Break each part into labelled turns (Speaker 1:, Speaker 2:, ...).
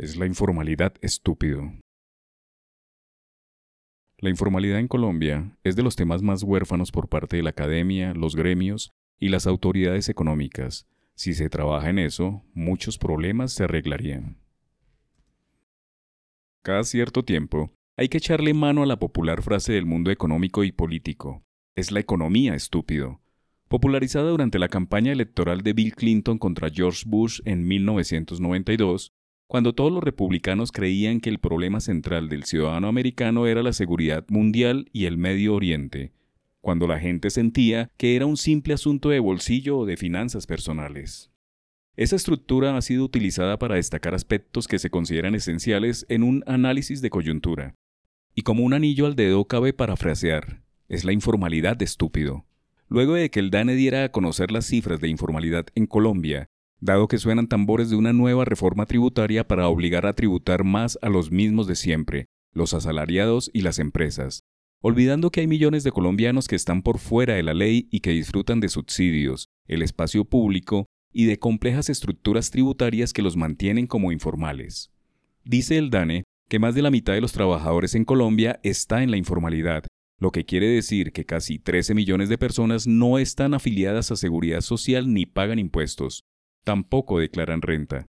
Speaker 1: Es la informalidad estúpido. La informalidad en Colombia es de los temas más huérfanos por parte de la academia, los gremios y las autoridades económicas. Si se trabaja en eso, muchos problemas se arreglarían. Cada cierto tiempo, hay que echarle mano a la popular frase del mundo económico y político. Es la economía estúpido, popularizada durante la campaña electoral de Bill Clinton contra George Bush en 1992 cuando todos los republicanos creían que el problema central del ciudadano americano era la seguridad mundial y el Medio Oriente, cuando la gente sentía que era un simple asunto de bolsillo o de finanzas personales. Esa estructura ha sido utilizada para destacar aspectos que se consideran esenciales en un análisis de coyuntura. Y como un anillo al dedo cabe parafrasear, es la informalidad de estúpido. Luego de que el DANE diera a conocer las cifras de informalidad en Colombia, dado que suenan tambores de una nueva reforma tributaria para obligar a tributar más a los mismos de siempre, los asalariados y las empresas, olvidando que hay millones de colombianos que están por fuera de la ley y que disfrutan de subsidios, el espacio público y de complejas estructuras tributarias que los mantienen como informales. Dice el DANE que más de la mitad de los trabajadores en Colombia está en la informalidad, lo que quiere decir que casi 13 millones de personas no están afiliadas a seguridad social ni pagan impuestos, tampoco declaran renta.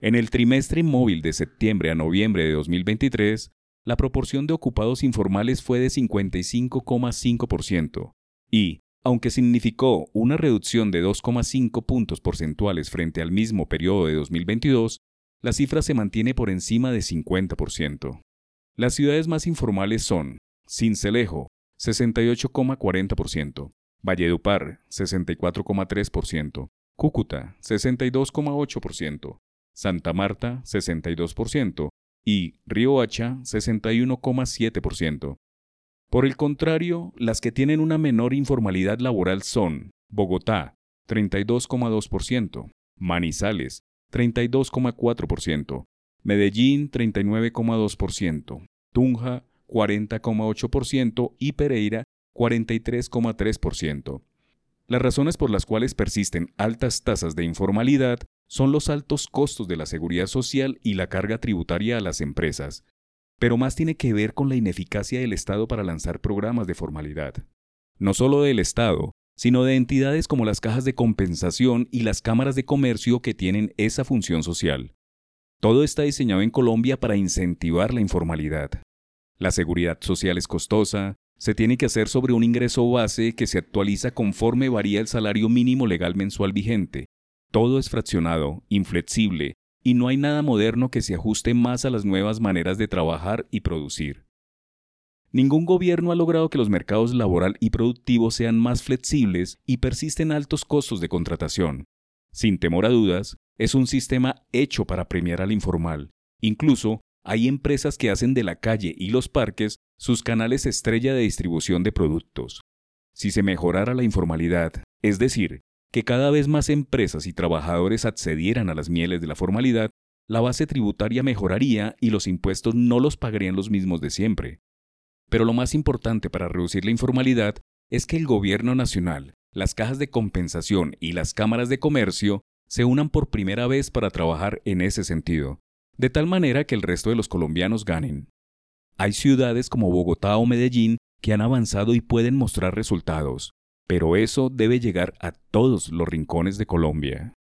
Speaker 1: En el trimestre móvil de septiembre a noviembre de 2023, la proporción de ocupados informales fue de 55,5% y, aunque significó una reducción de 2,5 puntos porcentuales frente al mismo periodo de 2022, la cifra se mantiene por encima de 50%. Las ciudades más informales son Cincelejo, 68,40%, Valledupar, 64,3%, Cúcuta 62,8%, Santa Marta 62% y Riohacha 61,7%. Por el contrario, las que tienen una menor informalidad laboral son Bogotá 32,2%, Manizales 32,4%, Medellín 39,2%, Tunja 40,8% y Pereira 43,3%. Las razones por las cuales persisten altas tasas de informalidad son los altos costos de la seguridad social y la carga tributaria a las empresas, pero más tiene que ver con la ineficacia del Estado para lanzar programas de formalidad. No solo del Estado, sino de entidades como las cajas de compensación y las cámaras de comercio que tienen esa función social. Todo está diseñado en Colombia para incentivar la informalidad. La seguridad social es costosa, se tiene que hacer sobre un ingreso base que se actualiza conforme varía el salario mínimo legal mensual vigente. Todo es fraccionado, inflexible, y no hay nada moderno que se ajuste más a las nuevas maneras de trabajar y producir. Ningún gobierno ha logrado que los mercados laboral y productivos sean más flexibles y persisten altos costos de contratación. Sin temor a dudas, es un sistema hecho para premiar al informal. Incluso hay empresas que hacen de la calle y los parques sus canales estrella de distribución de productos. Si se mejorara la informalidad, es decir, que cada vez más empresas y trabajadores accedieran a las mieles de la formalidad, la base tributaria mejoraría y los impuestos no los pagarían los mismos de siempre. Pero lo más importante para reducir la informalidad es que el gobierno nacional, las cajas de compensación y las cámaras de comercio se unan por primera vez para trabajar en ese sentido, de tal manera que el resto de los colombianos ganen. Hay ciudades como Bogotá o Medellín que han avanzado y pueden mostrar resultados, pero eso debe llegar a todos los rincones de Colombia.